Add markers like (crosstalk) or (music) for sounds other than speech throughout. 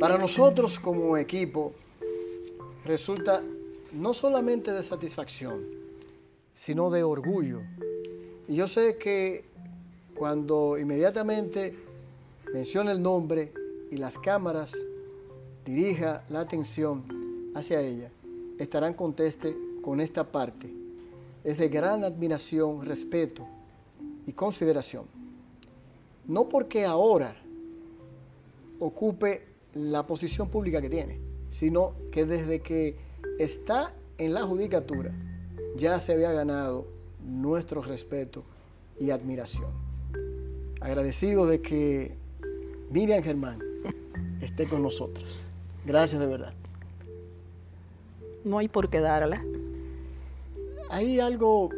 Para nosotros como equipo resulta no solamente de satisfacción, sino de orgullo. Y yo sé que cuando inmediatamente menciona el nombre y las cámaras dirija la atención hacia ella, estarán conteste con esta parte. Es de gran admiración, respeto y consideración. No porque ahora ocupe la posición pública que tiene, sino que desde que está en la judicatura ya se había ganado nuestro respeto y admiración. Agradecido de que Miriam Germán esté con nosotros. Gracias de verdad. No hay por qué darla. Hay algo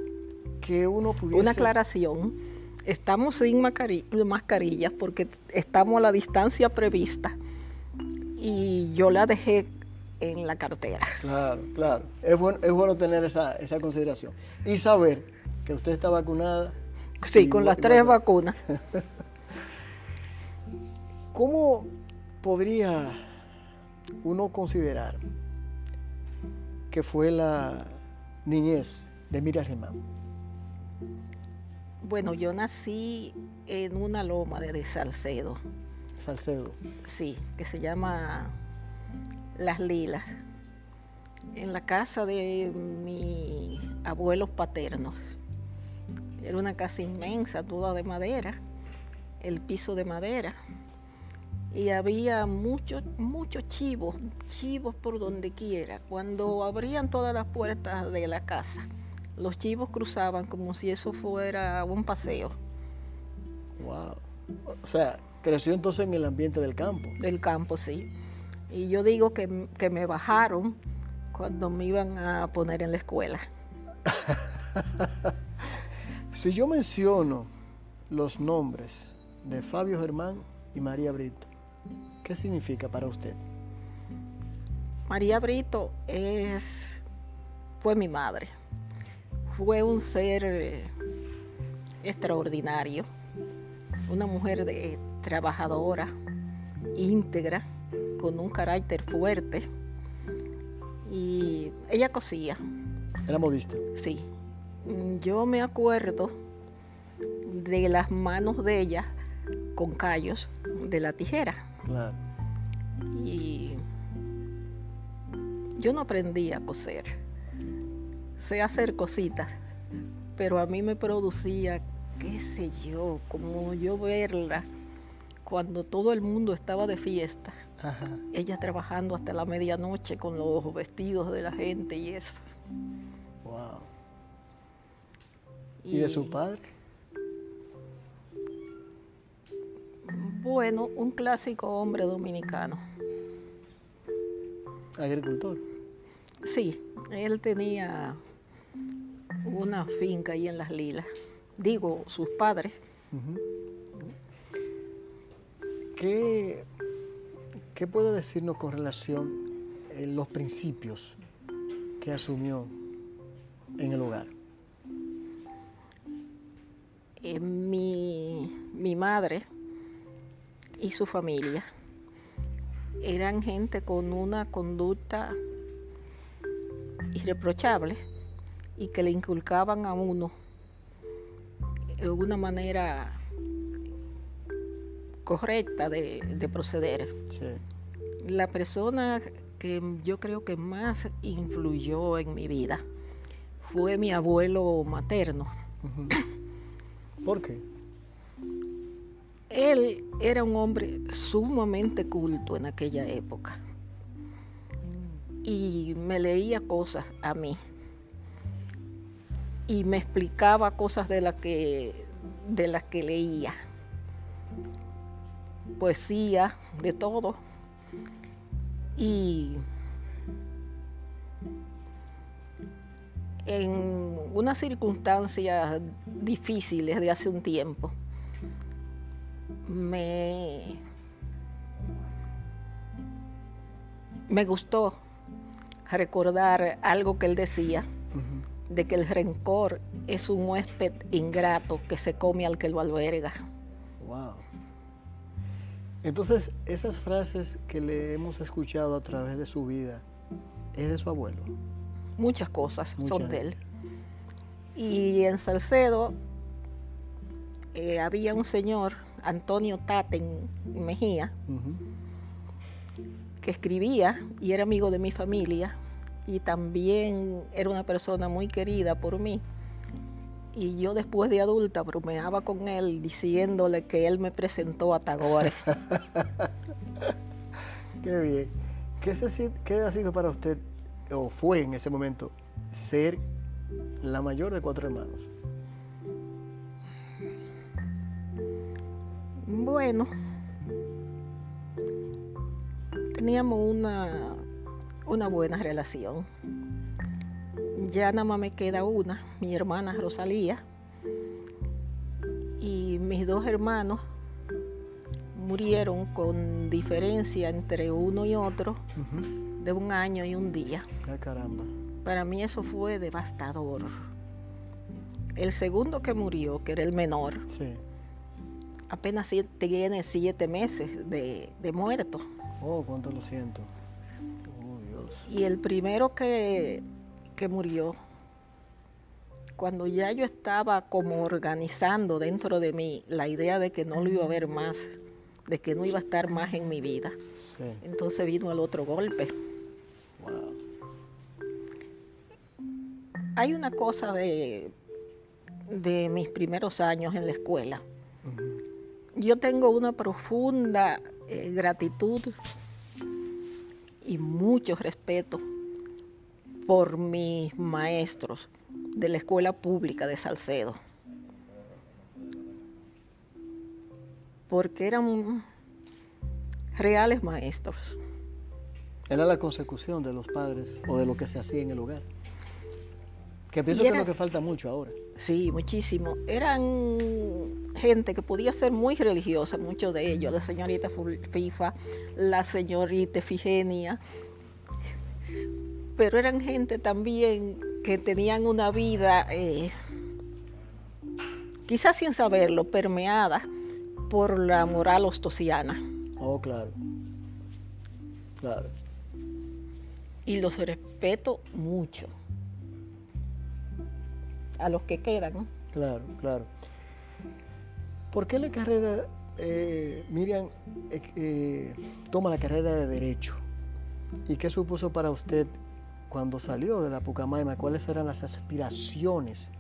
que uno pudiese... Una aclaración. Estamos sin mascarillas porque estamos a la distancia prevista y yo la dejé en la cartera. Claro, claro. Es bueno, es bueno tener esa, esa consideración. Y saber que usted está vacunada. Sí, con las tres vacunas. (laughs) ¿Cómo podría uno considerar que fue la niñez de Miriam Germán? Bueno, yo nací en una loma de Salcedo. Salcedo. Sí, que se llama Las Lilas, en la casa de mis abuelos paternos. Era una casa inmensa, toda de madera, el piso de madera. Y había muchos, muchos chivos, chivos por donde quiera. Cuando abrían todas las puertas de la casa, los chivos cruzaban como si eso fuera un paseo. Wow. O sea, creció entonces en el ambiente del campo. Del campo, sí. Y yo digo que, que me bajaron cuando me iban a poner en la escuela. (laughs) si yo menciono los nombres de Fabio Germán y María Brito, ¿qué significa para usted? María Brito es, fue mi madre. Fue un ser eh, extraordinario, una mujer de, trabajadora, íntegra, con un carácter fuerte. Y ella cosía. ¿Era modista? Sí. Yo me acuerdo de las manos de ella con callos de la tijera. Claro. Y yo no aprendí a coser. Sé hacer cositas, pero a mí me producía, qué sé yo, como yo verla cuando todo el mundo estaba de fiesta. Ella trabajando hasta la medianoche con los vestidos de la gente y eso. Wow. ¿Y, de su padre? Bueno, un clásico hombre dominicano. ¿Agricultor? Sí, él tenía una finca ahí en Las Lilas. Digo, sus padres. ¿Qué, ¿Qué puede decirnos con relación a los principios que asumió en el hogar? Eh, mi, mi madre y su familia eran gente con una conducta irreprochable y que le inculcaban a uno de una manera correcta de, proceder. La persona que yo creo que más influyó en mi vida fue mi abuelo materno. ¿Por qué? Él era un hombre sumamente culto en aquella época y me leía cosas a mí y me explicaba cosas de las que de las que leía poesía de todo y en unas circunstancias difíciles de hace un tiempo me me gustó recordar algo que él decía de que el rencor es un huésped ingrato que se come al que lo alberga. Wow. Entonces, esas frases que le hemos escuchado a través de su vida, ¿es de su abuelo? Muchas cosas Muchas. son de él. Y en Salcedo eh, había un señor, Antonio Taten Mejía, que escribía y era amigo de mi familia y también era una persona muy querida por mí. Y yo después de adulta bromeaba con él diciéndole que él me presentó a Tagore. (laughs) Qué bien. ¿Qué, se si- qué ha sido para usted, o fue en ese momento, ser la mayor de cuatro hermanos? Bueno, teníamos una, una buena relación. Ya nada más me queda una, mi hermana Rosalía. Y mis dos hermanos murieron con diferencia entre uno y otro de un año y un día. Ah, caramba. Para mí eso fue devastador. El segundo que murió, que era el menor, Sí. apenas sie- tiene siete meses de, de muerto. Oh, cuánto lo siento. Oh, Dios. Y el primero que, que murió, cuando ya yo estaba como organizando dentro de mí la idea de que no lo iba a ver más, de que no iba a estar más en mi vida, Sí. entonces vino el otro golpe. Wow. Hay una cosa de, de mis primeros años en la escuela. Yo tengo una profunda eh, gratitud y mucho respeto por mis maestros de la escuela pública de Salcedo. Porque eran reales maestros. Era la consecución de los padres o de lo que se hacía en el hogar. Que pienso que es lo que falta mucho ahora. Sí, muchísimo. Eran gente que podía ser muy religiosa, muchos de ellos, la señorita FIFA, la señorita Efigenia, pero eran gente también que tenían una vida, eh, quizás sin saberlo, permeada por la moral ostosiana. Oh, claro. Claro. Y los respeto mucho a los que quedan. ¿no? Claro, claro. ¿Por qué la carrera, eh, Miriam, eh, eh, toma la carrera de Derecho? ¿Y qué supuso para usted cuando salió de la Pucamaima? ¿Cuáles eran las aspiraciones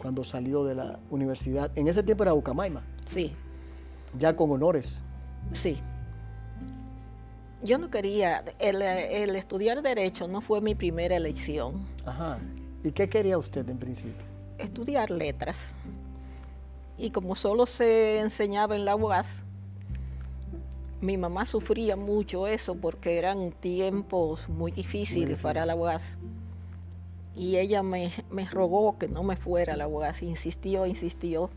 cuando salió de la universidad? En ese tiempo era Pucamaima, Sí. ya con honores. Sí. Yo no quería, el, el estudiar derecho no fue mi primera elección. Ajá. ¿Y qué quería usted en principio? Estudiar letras. Y como solo se enseñaba en la UAS, mi mamá sufría mucho eso porque eran tiempos muy difíciles difícil. para la UAS. Y ella me, me rogó que no me fuera a la UAS, insistió, insistió.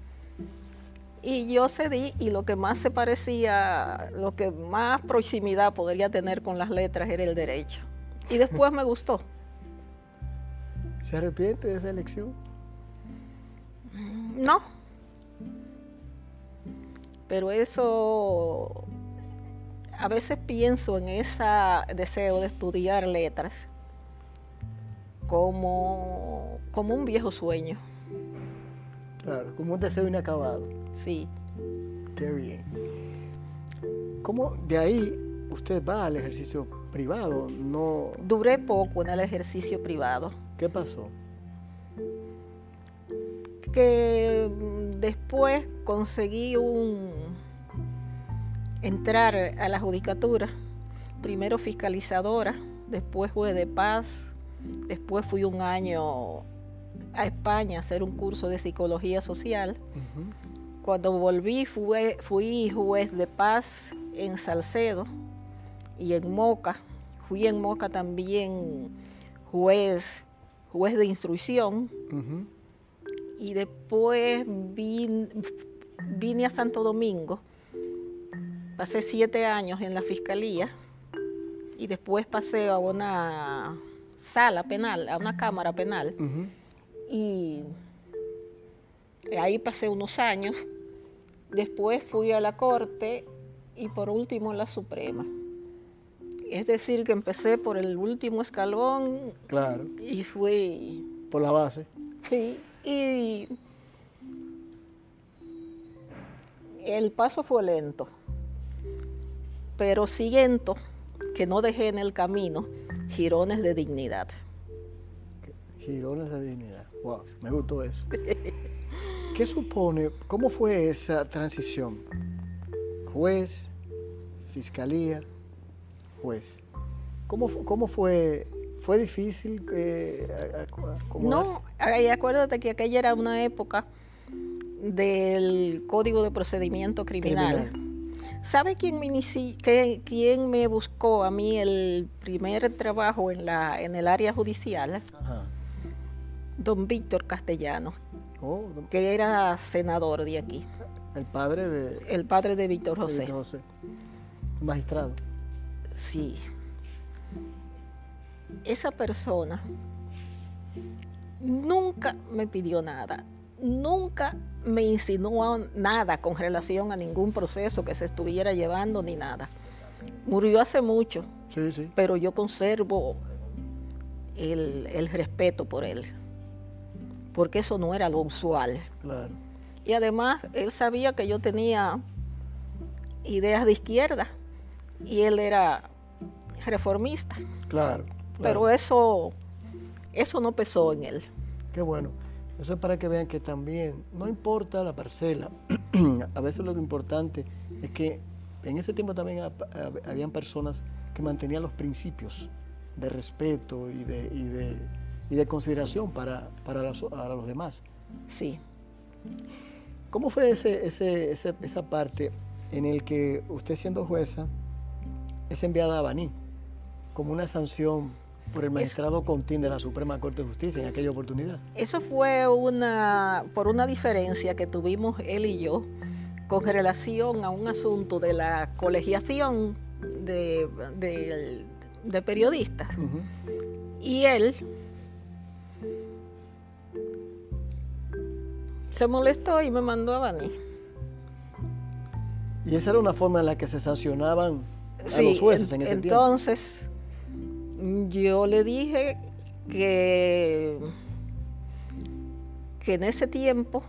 Y yo cedí y lo que más se parecía, lo que más proximidad podría tener con las letras era el derecho. Y después me gustó. (laughs) ¿Se arrepiente de esa elección? No. Pero eso, a veces pienso en ese deseo de estudiar letras como, como un viejo sueño. Claro, como un deseo inacabado. Sí. Qué bien. ¿Cómo de ahí usted va al ejercicio privado? No, Duré poco en el ejercicio privado. ¿Qué pasó? que mm, después conseguí un entrar a la judicatura, primero fiscalizadora, después juez de paz, después fui un año a España a hacer un curso de psicología social. Cuando volví fui juez de paz en Salcedo y en Moca. Fui en Moca también juez, juez de instrucción y después vin- vine a Santo Domingo. Pasé siete años en la fiscalía y después pasé a una sala penal, a una cámara penal y ahí pasé unos años. Después fui a la corte y por último la Suprema. Es decir, que empecé por el último escalón Claro, y fui... por la base. Sí, y el paso fue lento, pero siguiendo que no dejé en el camino jirones de dignidad. Girones de dignidad. Wow, me gustó eso. (laughs) ¿Qué supone, cómo fue esa transición? Juez, fiscalía, juez. ¿Cómo, cómo fue? ¿Fue difícil eh? No, ay, acuérdate que aquella era una época del Código de Procedimiento Criminal. ¿Sabe quién me, inici- que- quién me buscó a mí el primer trabajo en, la, en el área judicial? Ajá. Don Víctor Castellano, Oh, que era senador de aquí, el padre de, de el padre de Víctor José. Víctor José. Magistrado. Sí. Esa persona nunca me pidió nada, nunca me insinuó nada con relación a ningún proceso que se estuviera llevando ni nada. Murió hace mucho, Sí, sí. pero yo conservo el, el respeto por él, porque eso no era lo usual. Claro. Y además él sabía que yo tenía ideas de izquierda y él era reformista, Claro. pero claro. eso, eso no pesó en él. Qué bueno. Eso es para que vean que también no importa la parcela. (clears throat) a veces lo importante es que en ese tiempo también ha- habían personas que mantenían los principios de respeto y de, y de, y de consideración para, para, las- para los demás. Sí. ¿Cómo fue ese, ese- ese- esa parte en el que usted siendo jueza es enviada a Baní como una sanción por el magistrado Contín de la Suprema Corte de Justicia en aquella oportunidad? Eso fue una, por una diferencia que tuvimos él y yo con relación a un asunto de la colegiación de, de- de periodistas. Y él se molestó y me mandó a Baní. Y esa era una forma en la que se sancionaban a Sí, los jueces en, ese tiempo. entonces yo le dije que, que en ese tiempo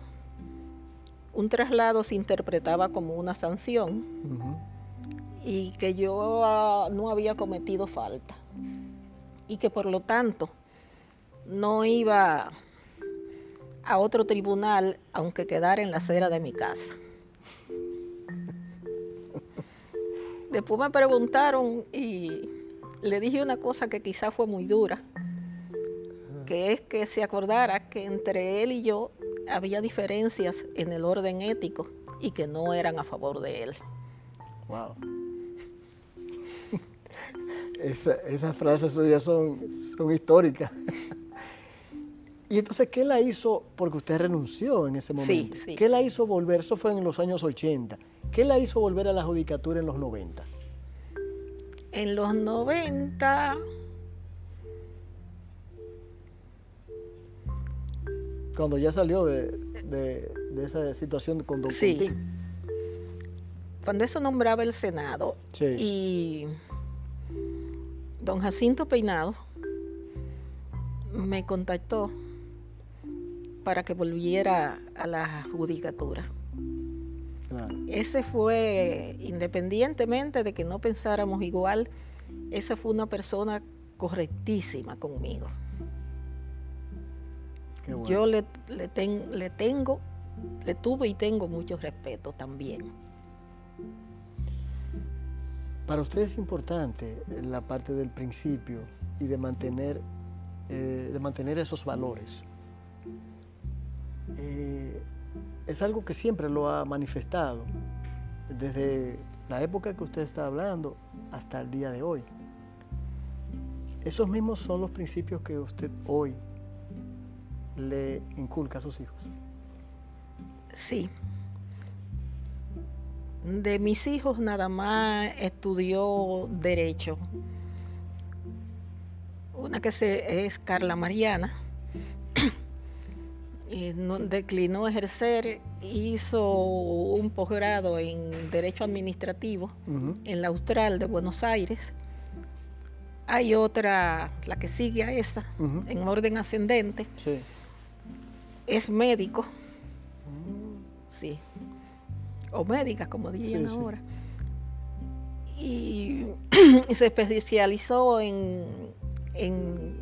un traslado se interpretaba como una sanción y que yo ah, no había cometido falta y que por lo tanto no iba a otro tribunal aunque quedara en la acera de mi casa. Después me preguntaron y le dije una cosa que quizá fue muy dura, que es que se acordara que entre él y yo había diferencias en el orden ético y que no eran a favor de él. Wow. (laughs) Esa- esas frases suyas son, son históricas. (laughs) y entonces, ¿qué la hizo? Porque usted renunció en ese Sí, momento. sí. ¿Qué la hizo volver? Eso fue en los años 80. ¿Qué la hizo volver a la judicatura en los 90? En los 90, Cuando ya salió de, de- de esa situación con Don Sí. Cuando eso nombraba el Senado Sí. y don Jacinto Peinado me contactó para que volviera a la judicatura. Claro. Ese fue, independientemente de que no pensáramos igual, esa fue una persona correctísima conmigo. Qué bueno. Yo le, le, ten- le tengo, le tuve y tengo mucho respeto también. Para usted es importante la parte del principio y de mantener, eh, de mantener esos valores. Eh, es algo que siempre lo ha manifestado, desde la época que usted está hablando hasta el día de hoy. Esos mismos son los principios que usted hoy le inculca a sus hijos. Sí. De mis hijos nada más estudió derecho. Una que se, es Carla Mariana. Y no- declinó ejercer hizo un posgrado en Derecho Administrativo en la Austral de Buenos Aires. Hay otra, la que sigue a esa, en orden ascendente. Sí. Es médico. Sí. O médica, como dirían ahora. Y, (clears throat) se especializó en, en,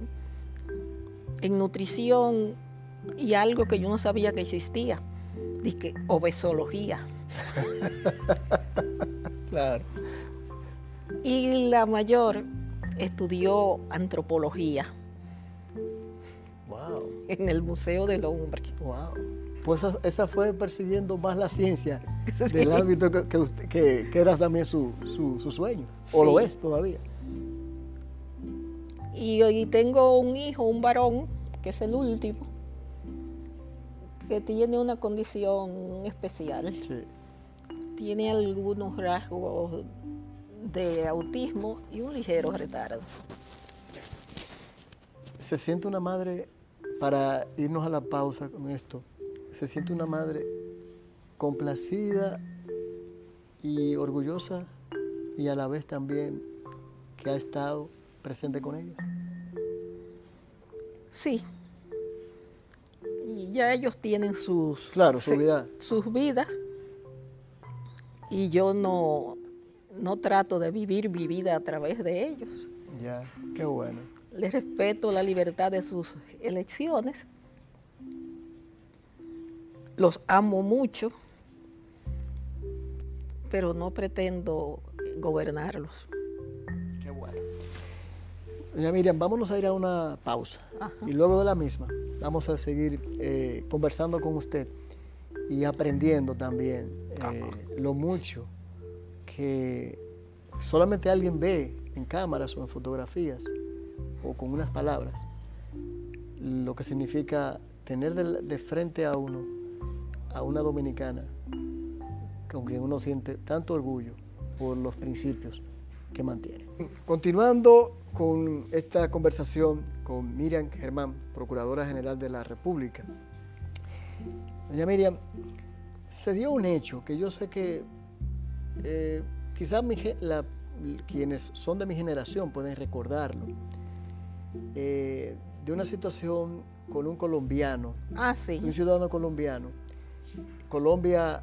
en nutrición y algo que yo no sabía que existía, que obesología. (laughs) claro. Y la mayor estudió antropología. Wow. En el Museo del Hombre. Wow. Pues esa, fue persiguiendo más la ciencia (laughs) del ámbito que, que, era también su, sueño, o lo es todavía. Y hoy tengo un hijo, un varón, que es el último, que tiene una condición especial. Tiene algunos rasgos de autismo y un ligero retardo. Se siente una madre, para irnos a la pausa con esto, se siente una madre complacida y orgullosa y a la vez también que ha estado presente con ella. Sí, y ya ellos tienen sus, claro, su vida. sus vidas y yo no, no trato de vivir mi vida a través de ellos. Ya, qué bueno. Les respeto la libertad de sus elecciones. Los amo mucho, pero no pretendo gobernarlos. Doña Miriam, vámonos a ir a una pausa. Y luego de la misma vamos a seguir eh, conversando con usted y aprendiendo también eh, lo mucho que solamente alguien ve en cámaras o en fotografías o con unas palabras lo que significa tener de, frente a uno a una dominicana con quien uno siente tanto orgullo por los principios que mantiene. Continuando con esta conversación con Miriam Germán, Procuradora General de la República. Doña Miriam, se dio un hecho que yo sé que eh, quizás quienes son de mi generación pueden recordarlo, eh, de una situación con un colombiano, ah, sí. un ciudadano colombiano. Colombia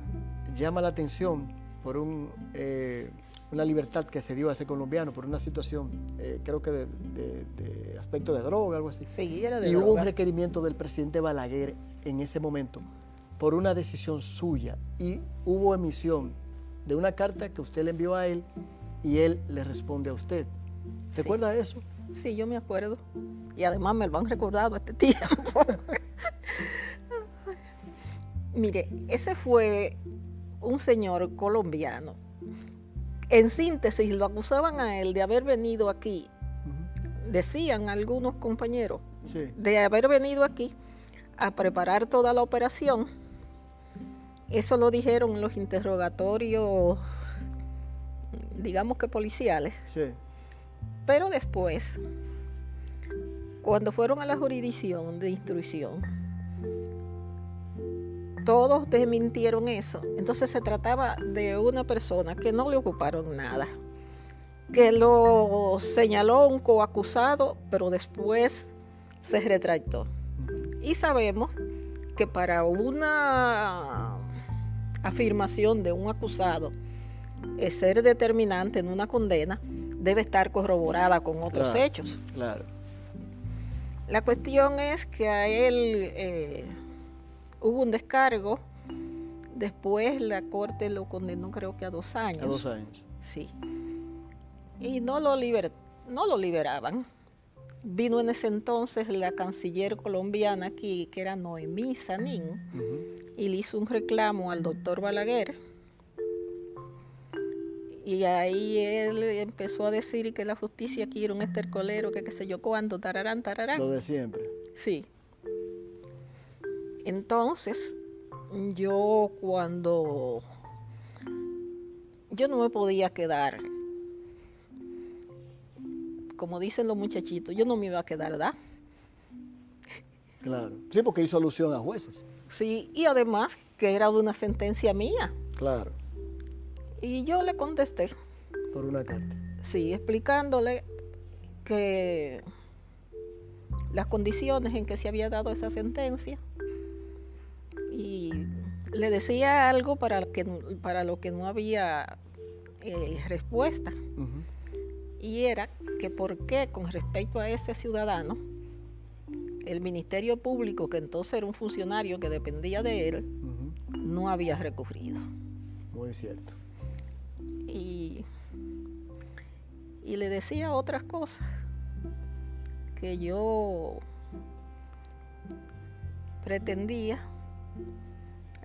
llama la atención por un... Eh, una libertad que se dio a ese colombiano por una situación, eh, creo que de, aspecto de droga, algo así. Sí, era de y hubo un requerimiento del presidente Balaguer en ese momento por una decisión suya y hubo emisión de una carta que usted le envió a él y él le responde a usted. ¿Te acuerdas de eso? Sí, yo me acuerdo. Y además me lo han recordado este tiempo. (laughs) Mire, ese fue un señor colombiano en síntesis, lo acusaban a él de haber venido aquí, decían algunos compañeros, de haber venido aquí a preparar toda la operación. Eso lo dijeron los interrogatorios, digamos que policiales. Pero después, cuando fueron a la jurisdicción de instrucción, todos desmintieron eso. Entonces se trataba de una persona que no le ocuparon nada, que lo señaló un coacusado, pero después se retractó. Y sabemos que para una afirmación de un acusado, es ser determinante en una condena, debe estar corroborada con otros hechos. Claro. La cuestión es que a él eh, hubo un descargo, después la corte lo condenó creo que a dos años. A dos años. Sí. Y no lo, no lo liberaban. Vino en ese entonces la canciller colombiana aquí, que era Noemí Sanín, y le hizo un reclamo al doctor Balaguer. Y ahí él empezó a decir que la justicia aquí era un estercolero, que qué sé yo cuánto, tararán, tararán. Lo de siempre. Sí. Entonces, yo cuando yo no me podía quedar, como dicen los muchachitos, yo no me iba a quedar, ¿verdad? Claro, sí, porque hizo alusión a jueces. Sí, y además que era una sentencia mía. Claro. Y yo le contesté. Por una carta. Sí, explicándole que las condiciones en que se había dado esa sentencia y le decía algo para, que, para lo que no había eh, respuesta. Y era que por qué con respecto a ese ciudadano, el Ministerio Público, que entonces era un funcionario que dependía de él, no había recurrido. Muy cierto. Y, y le decía otras cosas que yo pretendía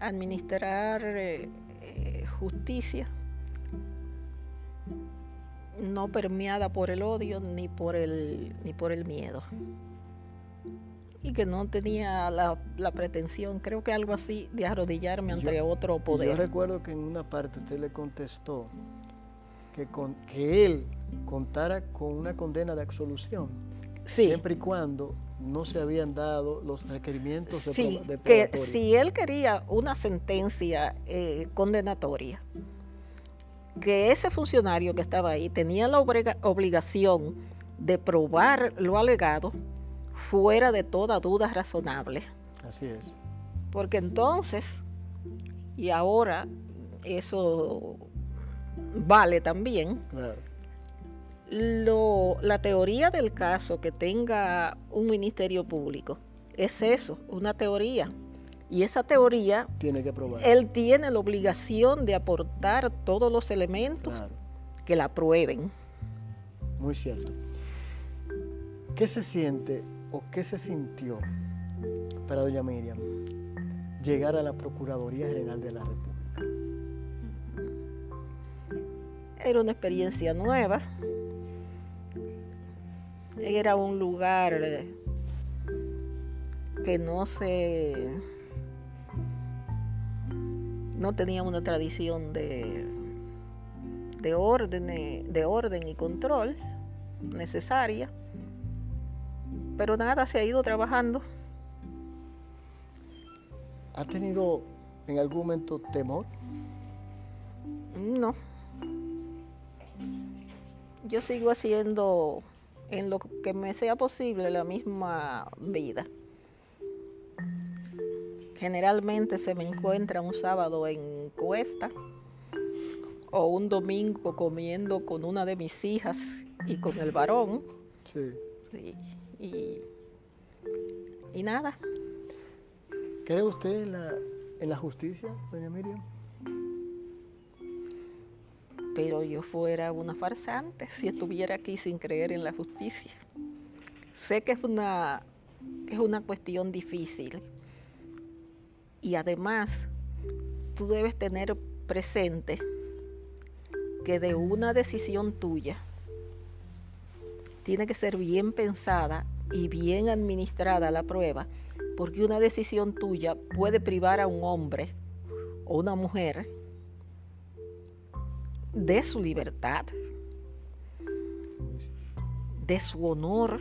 administrar eh, eh, justicia no permeada por el odio ni por el, ni por el miedo. Y que no tenía la, pretensión, creo que algo así, de arrodillarme ante otro poder. Yo recuerdo que en una parte usted le contestó que, con, que él contara con una condena de absolución. Siempre y cuando no se habían dado los requerimientos de, sí, que si él quería una sentencia eh, condenatoria, que ese funcionario que estaba ahí tenía la obligación de probar lo alegado fuera de toda duda razonable. Así es. Porque entonces, y ahora eso vale también, lo, la teoría del caso que tenga un ministerio público es eso, una teoría y esa teoría, tiene que probar. él tiene la obligación de aportar todos los elementos que la prueben. Muy cierto. ¿Qué se siente o qué se sintió para doña Miriam llegar a la Procuraduría General de la República? Era una experiencia nueva. Era un lugar que no se no tenía una tradición de, de, orden, de orden y control necesaria, pero nada, se ha ido trabajando. ¿Ha tenido en algún momento temor? No. Yo sigo haciendo en lo que me sea posible la misma vida. Generalmente se me encuentra un sábado en Cuesta o un domingo comiendo con una de mis hijas y con el varón. Sí. Y, y, nada. ¿Cree usted en la, en la justicia, doña Miriam? Pero yo fuera una farsante si estuviera aquí sin creer en la justicia. Sé que es una, es una cuestión difícil y además, tú debes tener presente que de una decisión tuya tiene que ser bien pensada y bien administrada la prueba, porque una decisión tuya puede privar a un hombre o una mujer de su libertad, de su honor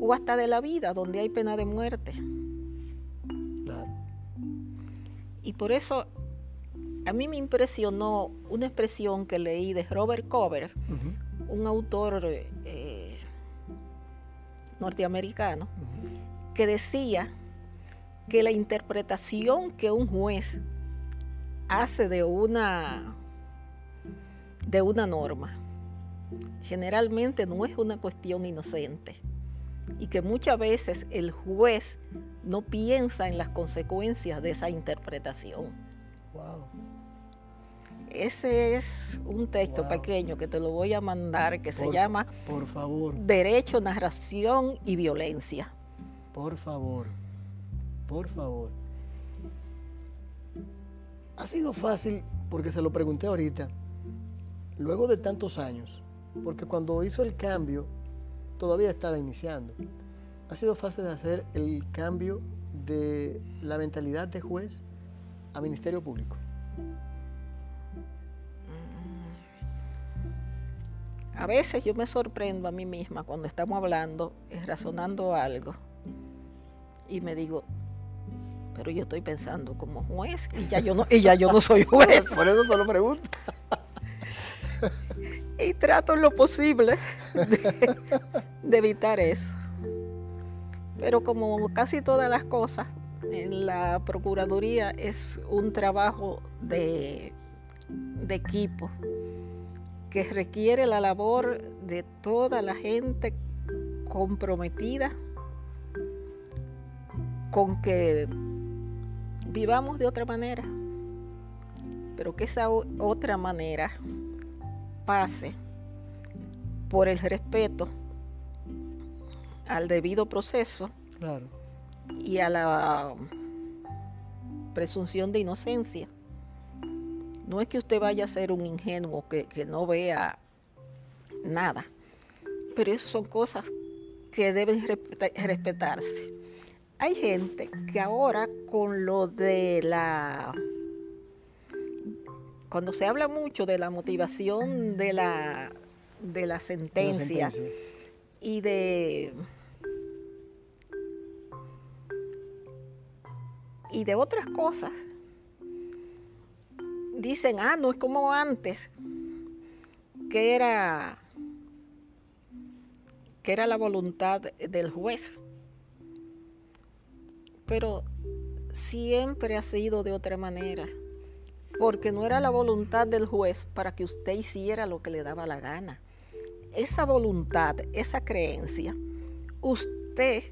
o hasta de la vida donde hay pena de muerte. Y por eso a mí me impresionó una expresión que leí de Robert Cover, un autor eh, norteamericano, que decía que la interpretación que un juez hace de una, de una norma generalmente no es una cuestión inocente y que muchas veces el juez no piensa en las consecuencias de esa interpretación. Wow. Ese es un texto pequeño que te lo voy a mandar que se llama Por favor. Derecho, narración y violencia. Por favor. Por favor. Ha sido fácil porque se lo pregunté ahorita. Luego de tantos años, porque cuando hizo el cambio todavía estaba iniciando. Ha sido fácil de hacer el cambio de la mentalidad de juez a Ministerio Público. A veces yo me sorprendo a mí misma cuando estamos hablando, razonando algo, y me digo, pero yo estoy pensando como juez y ya yo no, y ya yo no soy juez. Por eso te lo pregunto. y trato lo posible de, de evitar eso. Pero como casi todas las cosas, en la Procuraduría es un trabajo de, de equipo que requiere la labor de toda la gente comprometida con que vivamos de otra manera, pero que esa otra manera pase por el respeto al debido proceso y a la presunción de inocencia. No es que usted vaya a ser un ingenuo que, que no vea nada, pero eso son cosas que deben respetarse. Hay gente que ahora con lo de la... Cuando se habla mucho de la motivación de la, de la sentencia, y de... Y de otras cosas, dicen, ah, no es como antes, que era que era la voluntad del juez. Pero siempre ha sido de otra manera, porque no era la voluntad del juez para que usted hiciera lo que le daba la gana. Esa voluntad, esa creencia, usted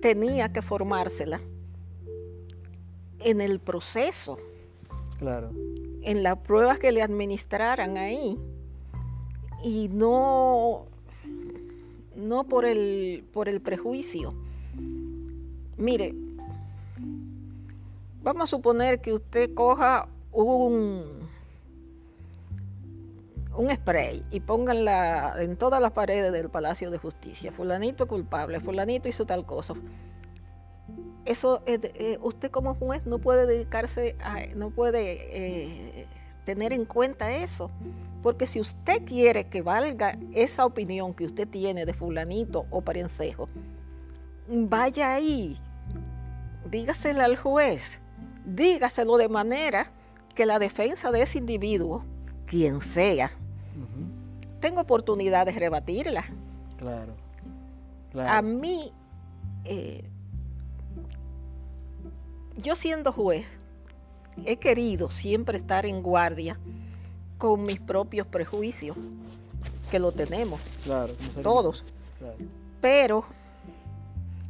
tenía que formársela en el proceso. Claro. En las pruebas que le administraran ahí. Y no no por el, por el prejuicio. Mire, vamos a suponer que usted coja un, un spray y pónganla en todas las paredes del Palacio de Justicia. Fulanito culpable, fulanito hizo tal cosa. Eso, eh, usted como juez no puede dedicarse a, no puede eh, tener en cuenta eso. Porque si usted quiere que valga esa opinión que usted tiene de fulanito o parencejo, vaya ahí, dígaselo al juez, dígaselo de manera que la defensa de ese individuo, quien sea, tenga oportunidad de rebatirla. Claro. A mí, eh, yo siendo juez, he querido siempre estar en guardia con mis propios prejuicios, que lo tenemos, claro, todos. Pero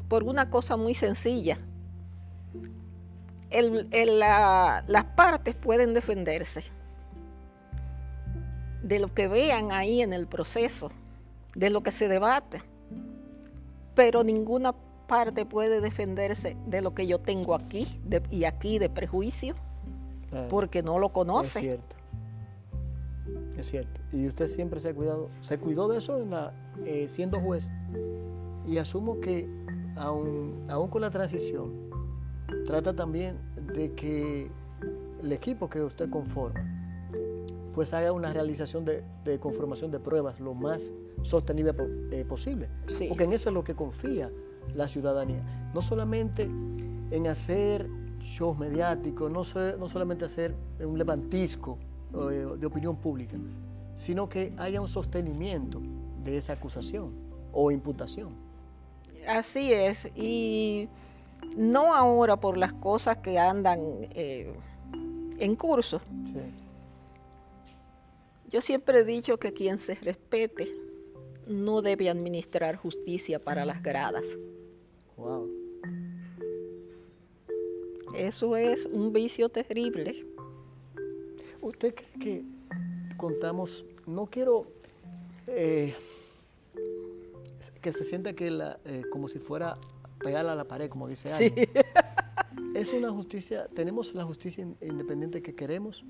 por una cosa muy sencilla, las partes pueden defenderse de lo que vean ahí en el proceso, de lo que se debate, pero ninguna parte puede defenderse de lo que yo tengo aquí y aquí de prejuicio porque no lo conoce. Es cierto. Es cierto. Y usted siempre se ha cuidado, se cuidó de eso en la, eh, siendo juez. Y asumo que aún, aún con la transición, trata también de que el equipo que usted conforma, pues haga una realización de, conformación de pruebas lo más sostenible eh, posible. Porque en eso es lo que confía la ciudadanía. No solamente en hacer shows mediáticos, no, no solamente hacer un levantisco eh, de opinión pública, sino que haya un sostenimiento de esa acusación o imputación. Así es, y no ahora por las cosas que andan eh, en curso. Yo siempre he dicho que quien se respete no debe administrar justicia para las gradas. Wow. Eso es un vicio terrible. ¿Usted cree que contamos, no quiero eh, que se sienta que la, eh, como si fuera pegarla a la pared, como dice alguien. (laughs) ¿Es una justicia, tenemos la justicia independiente que queremos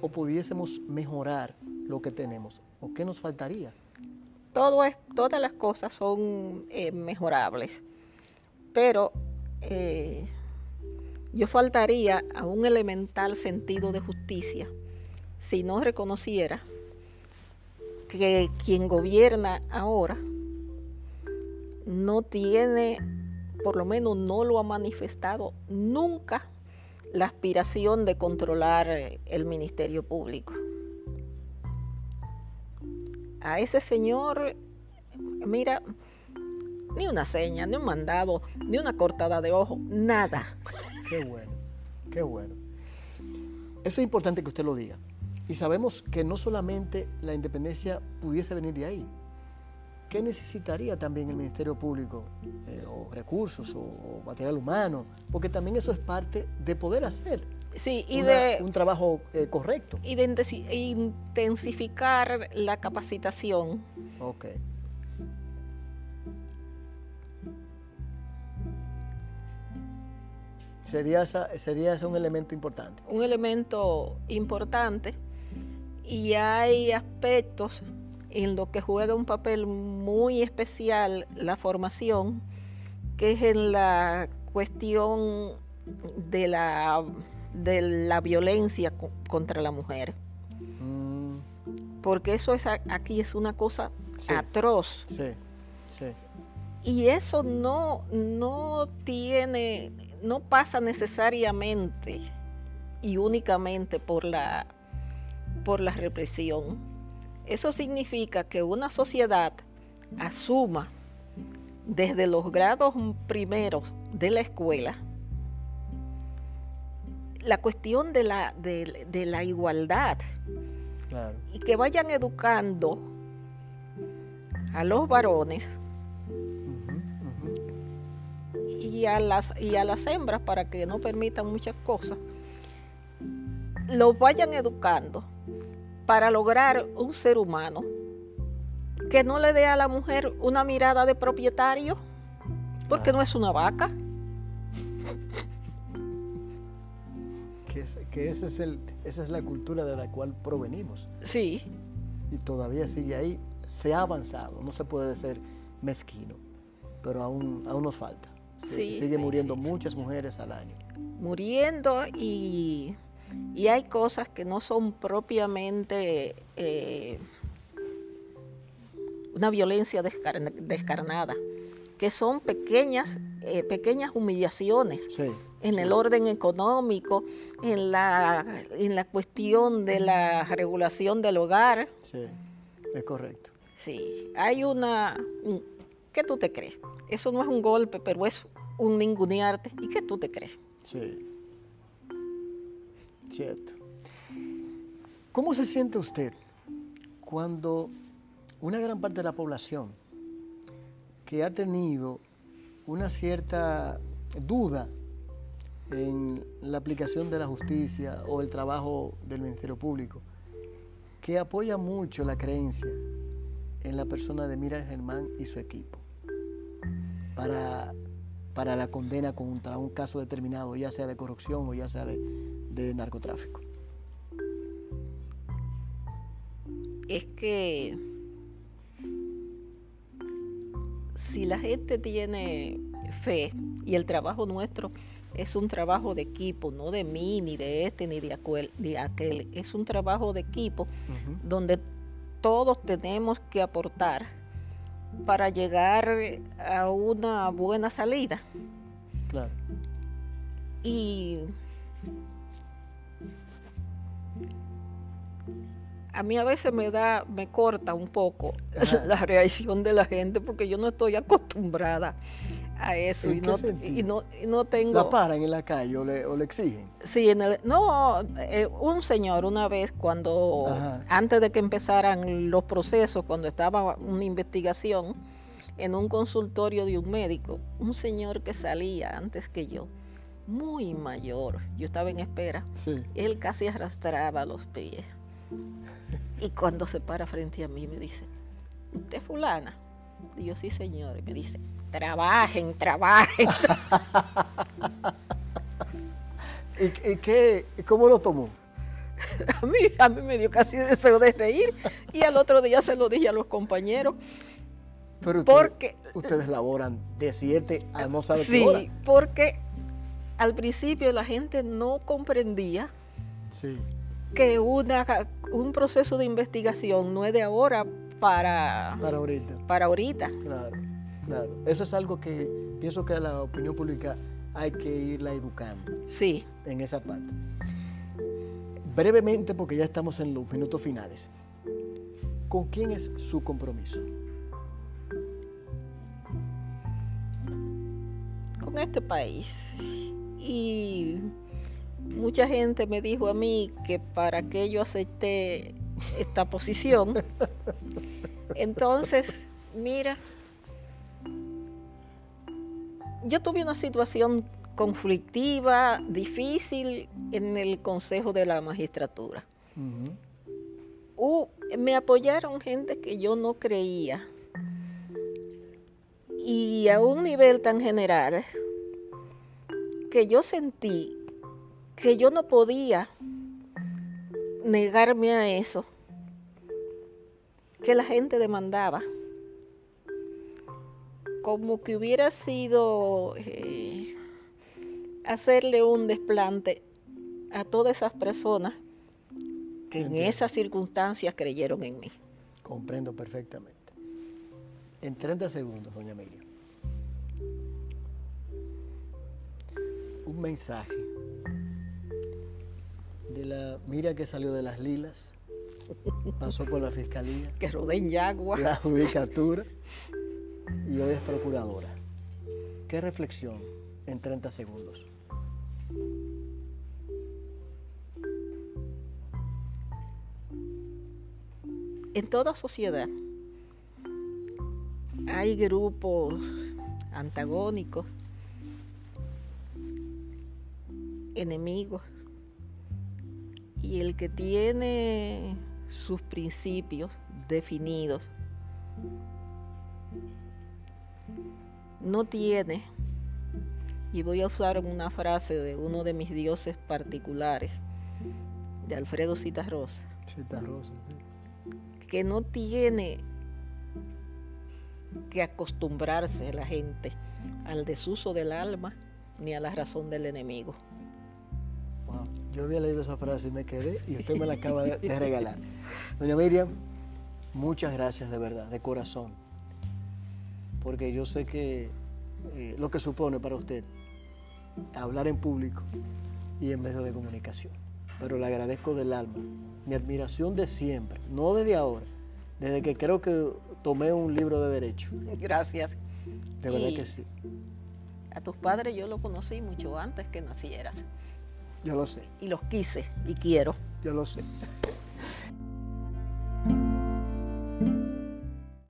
o pudiésemos mejorar lo que tenemos? ¿O qué nos faltaría? Todo es, todas las cosas son eh, mejorables, pero yo faltaría a un elemental sentido de justicia si no reconociera que quien gobierna ahora no tiene por lo menos no lo ha manifestado nunca la aspiración de controlar eh, el Ministerio Público. A ese señor, mira, ni una seña, ni un mandado, ni una cortada de ojo, nada. Qué bueno, qué bueno. Eso es importante que usted lo diga. Y sabemos que no solamente la independencia pudiese venir de ahí. ¿Qué necesitaría también el Ministerio Público? Eh, o recursos, o, material humano, porque también eso es parte de poder hacer sí, y de, un trabajo eh, correcto. Y de intensificar la capacitación. Ok. Sería, sería ese un elemento importante. Un elemento importante y hay aspectos en los que juega un papel muy especial la formación, que es en la cuestión de la, de la violencia contra la mujer. Mm. Porque eso es aquí es una cosa atroz. Sí, sí. Y eso no, no tiene, no pasa necesariamente y únicamente por la, por la represión. Eso significa que una sociedad asuma desde los grados primeros de la escuela la cuestión de la, de, la igualdad. Y que vayan educando a los varones y a las y a las hembras para que no permitan muchas cosas los vayan educando para lograr un ser humano. Que no le dé a la mujer una mirada de propietario porque no es una vaca. Que, ese es el, esa es la cultura de la cual provenimos. Sí. Y todavía sigue ahí. Se ha avanzado no se puede ser mezquino pero aún aún nos falta. Sigue muriendo muchas mujeres al año. Muriendo y, hay cosas que no son propiamente eh, una violencia descarnada, que son pequeñas, eh, pequeñas humillaciones. en el orden económico, en la, en la cuestión de la regulación del hogar. Sí, es correcto. Sí, hay una... ¿Qué tú te crees? Eso no es un golpe, pero es un ningunearte. ¿Y qué tú te crees? Sí. Cierto. ¿Cómo se siente usted cuando una gran parte de la población que ha tenido una cierta duda en la aplicación de la justicia o el trabajo del Ministerio Público, que apoya mucho la creencia en la persona de Mira Germán y su equipo para para la condena contra un caso determinado, ya sea de corrupción o ya sea de, narcotráfico? Es que si la gente tiene fe y el trabajo nuestro es un trabajo de equipo, no de mí, ni de este, ni de aquel, es un trabajo de equipo donde todos tenemos que aportar para llegar a una buena salida. Claro. Y a mí a veces me da, me corta un poco (laughs) la reacción de la gente porque yo no estoy acostumbrada a eso y no, y no, no, tengo... ¿La paran en la calle o le, exigen? Sí, en el, no, eh, un señor una vez cuando, antes de que empezaran los procesos, cuando estaba una investigación en un consultorio de un médico, un señor que salía antes que yo, muy mayor, yo estaba en espera, él casi arrastraba los pies. Y cuando se para frente a mí me dice, ¿usted es fulana? Y yo sí, señor. Y me dice, trabajen, trabajen. (laughs) ¿Y, qué, cómo lo tomó? (laughs) A mí, a mí me dio casi deseo de reír y al otro día se lo dije a los compañeros. Pero ustedes, porque, ustedes laboran de 7 a no saber sí, qué hora. porque al principio la gente no comprendía que una, un proceso de investigación no es de ahora para... Para ahorita. Para ahorita. Claro, claro. Eso es algo que, pienso que a la opinión pública hay que irla educando Sí. en esa parte. Brevemente, porque ya estamos en los minutos finales, ¿con quién es su compromiso? con este país. Y mucha gente me dijo a mí que para que yo acepté esta posición. Entonces, mira, yo tuve una situación conflictiva, difícil en el Consejo de la Magistratura. Uh, me apoyaron gente que yo no creía. Y a un nivel tan general que yo sentí que yo no podía negarme a eso que la gente demandaba. Como que hubiera sido eh, hacerle un desplante a todas esas personas que en esas circunstancias creyeron en mí. Comprendo perfectamente. En 30 segundos, doña Miriam. Un mensaje de la Miriam que salió de las lilas, pasó por la fiscalía, Que rodeen yagua. la judicatura y hoy es procuradora. ¿Qué reflexión en 30 segundos? En toda sociedad hay grupos antagónicos, enemigos, y el que tiene sus principios definidos no tiene, y voy a usar una frase de uno de mis dioses particulares, de Alfredo Citarrosa, Chita Rosa, sí. que no tiene que acostumbrarse la gente al desuso del alma ni a la razón del enemigo. Yo había leído esa frase y me quedé y usted me la acaba de, de regalar. Doña Miriam, muchas gracias de verdad, de corazón. Porque yo sé que eh, lo que supone para usted hablar en público y en medios de comunicación. Pero le agradezco del alma. Mi admiración de siempre, no desde ahora, desde que creo que tomé un libro de derecho. Gracias. De verdad Y que sí. A tus padres yo los conocí mucho antes que nacieras Yo lo sé, y los quise y quiero. yo lo sé.